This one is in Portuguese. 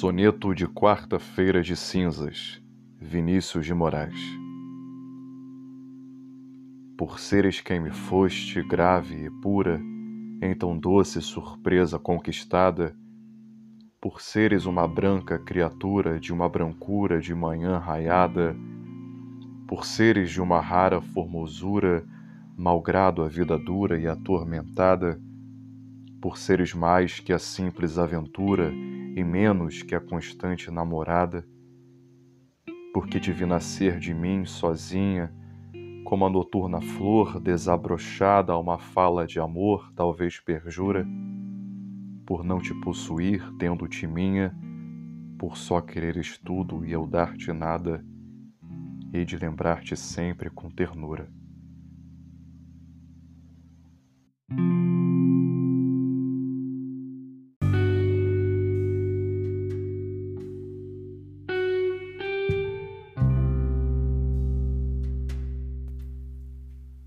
Soneto de Quarta-feira de Cinzas, Vinícius de Moraes. Por seres quem me foste, grave e pura, em tão doce surpresa conquistada, por seres uma branca criatura de uma brancura de manhã raiada, por seres de uma rara formosura, malgrado a vida dura e atormentada, por seres mais que a simples aventura e menos que a constante namorada, porque te vi nascer de mim sozinha, como a noturna flor desabrochada a uma fala de amor, talvez perjura, por não te possuir, tendo-te minha, por só quereres tudo e eu dar-te nada, e de lembrar-te sempre com ternura.